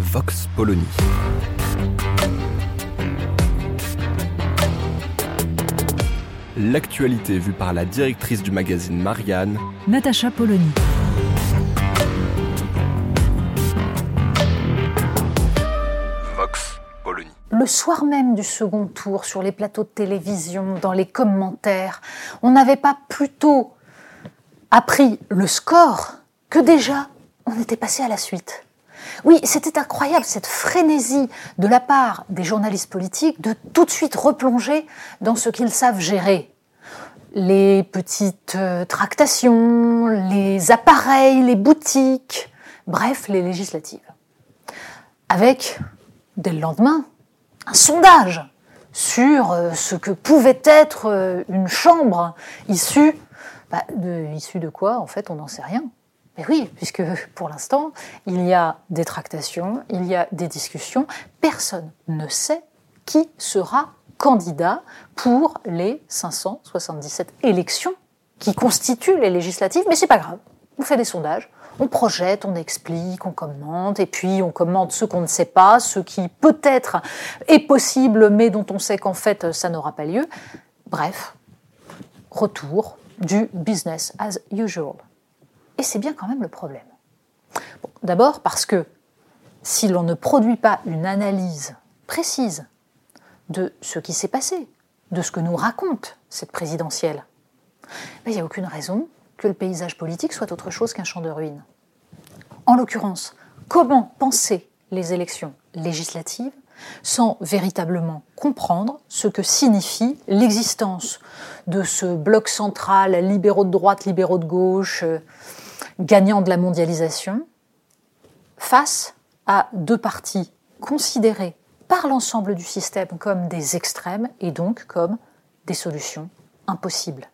Vox Polony. L'actualité vue par la directrice du magazine Marianne, Natacha Polony. Vox Polony. Le soir même du second tour, sur les plateaux de télévision, dans les commentaires, on n'avait pas plutôt appris le score que déjà on était passé à la suite. Oui, c'était incroyable cette frénésie de la part des journalistes politiques de tout de suite replonger dans ce qu'ils savent gérer. Les petites euh, tractations, les appareils, les boutiques, bref, les législatives. Avec, dès le lendemain, un sondage sur euh, ce que pouvait être euh, une chambre issue, bah, issue de quoi En fait, on n'en sait rien. Mais oui, puisque pour l'instant, il y a des tractations, il y a des discussions, personne ne sait qui sera candidat pour les 577 élections qui constituent les législatives, mais c'est pas grave. On fait des sondages, on projette, on explique, on commente, et puis on commente ce qu'on ne sait pas, ce qui peut-être est possible, mais dont on sait qu'en fait ça n'aura pas lieu. Bref, retour du business as usual. Et c'est bien quand même le problème. D'abord parce que si l'on ne produit pas une analyse précise de ce qui s'est passé, de ce que nous raconte cette présidentielle, ben, il n'y a aucune raison que le paysage politique soit autre chose qu'un champ de ruines. En l'occurrence, comment penser les élections législatives sans véritablement comprendre ce que signifie l'existence de ce bloc central, libéraux de droite, libéraux de gauche, gagnant de la mondialisation, face à deux partis considérés par l'ensemble du système comme des extrêmes et donc comme des solutions impossibles.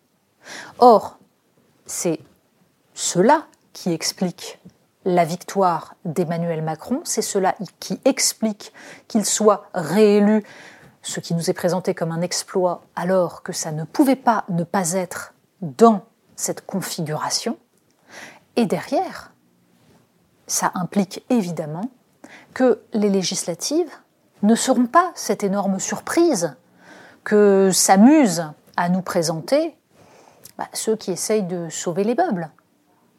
Or, c'est cela qui explique la victoire d'Emmanuel Macron, c'est cela qui explique qu'il soit réélu, ce qui nous est présenté comme un exploit alors que ça ne pouvait pas ne pas être dans cette configuration. Et derrière, ça implique évidemment que les législatives ne seront pas cette énorme surprise que s'amusent à nous présenter bah, ceux qui essayent de sauver les meubles.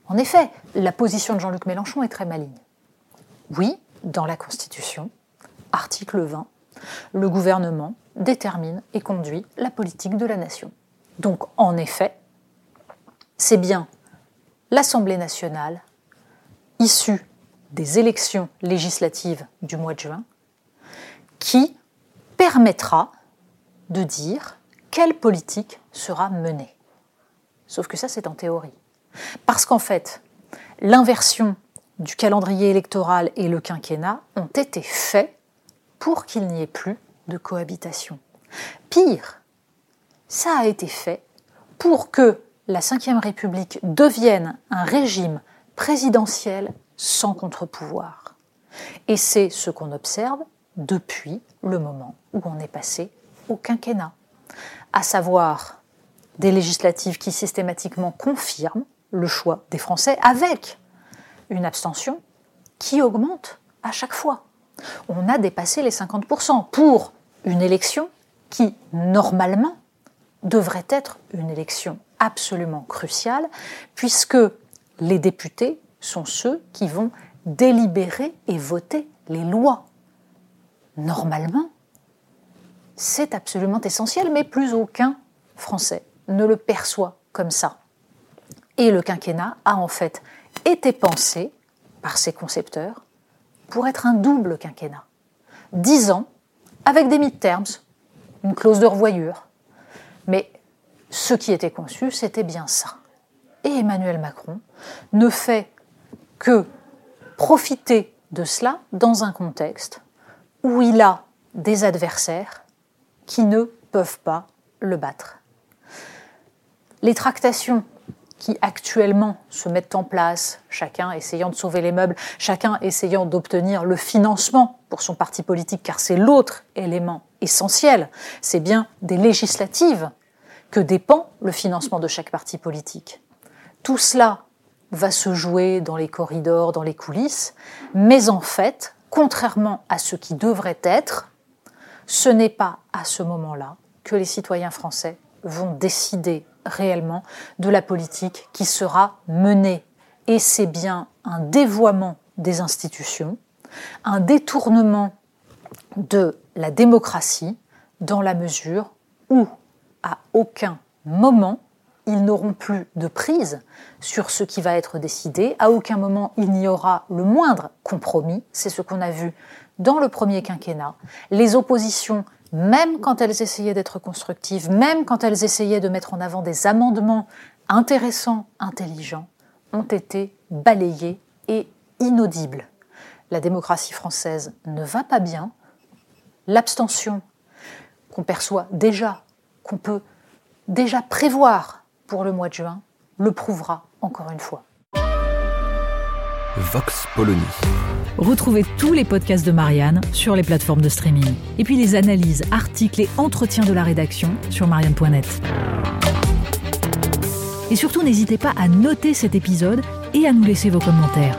En effet, la position de Jean-Luc Mélenchon est très maligne. Oui, dans la Constitution, article 20, le gouvernement détermine et conduit la politique de la nation. Donc, en effet, c'est bien l'Assemblée nationale, issue des élections législatives du mois de juin, qui permettra de dire quelle politique sera menée. Sauf que ça, c'est en théorie. Parce qu'en fait, l'inversion du calendrier électoral et le quinquennat ont été faits pour qu'il n'y ait plus de cohabitation. Pire, ça a été fait pour que la Ve République devienne un régime présidentiel sans contre-pouvoir. Et c'est ce qu'on observe depuis le moment où on est passé au quinquennat, à savoir des législatives qui systématiquement confirment le choix des Français avec une abstention qui augmente à chaque fois. On a dépassé les 50% pour une élection qui, normalement, devrait être une élection absolument cruciale, puisque les députés sont ceux qui vont délibérer et voter les lois. Normalement, c'est absolument essentiel, mais plus aucun Français ne le perçoit comme ça. Et le quinquennat a en fait été pensé par ses concepteurs pour être un double quinquennat. Dix ans avec des mid-terms, une clause de revoyure. Ce qui était conçu, c'était bien ça. et Emmanuel Macron ne fait que profiter de cela dans un contexte où il a des adversaires qui ne peuvent pas le battre. Les tractations qui actuellement se mettent en place, chacun essayant de sauver les meubles, chacun essayant d'obtenir le financement pour son parti politique, car c'est l'autre élément essentiel, c'est bien des législatives que dépend le financement de chaque parti politique. Tout cela va se jouer dans les corridors, dans les coulisses, mais en fait, contrairement à ce qui devrait être, ce n'est pas à ce moment-là que les citoyens français vont décider réellement de la politique qui sera menée. Et c'est bien un dévoiement des institutions, un détournement de la démocratie dans la mesure où, à aucun moment, ils n'auront plus de prise sur ce qui va être décidé. À aucun moment, il n'y aura le moindre compromis. C'est ce qu'on a vu dans le premier quinquennat. Les oppositions, même quand elles essayaient d'être constructives, même quand elles essayaient de mettre en avant des amendements intéressants, intelligents, ont été balayées et inaudibles. La démocratie française ne va pas bien. L'abstention qu'on perçoit déjà, qu'on peut déjà prévoir pour le mois de juin le prouvera encore une fois. Vox Polony. Retrouvez tous les podcasts de Marianne sur les plateformes de streaming. Et puis les analyses, articles et entretiens de la rédaction sur marianne.net. Et surtout, n'hésitez pas à noter cet épisode et à nous laisser vos commentaires.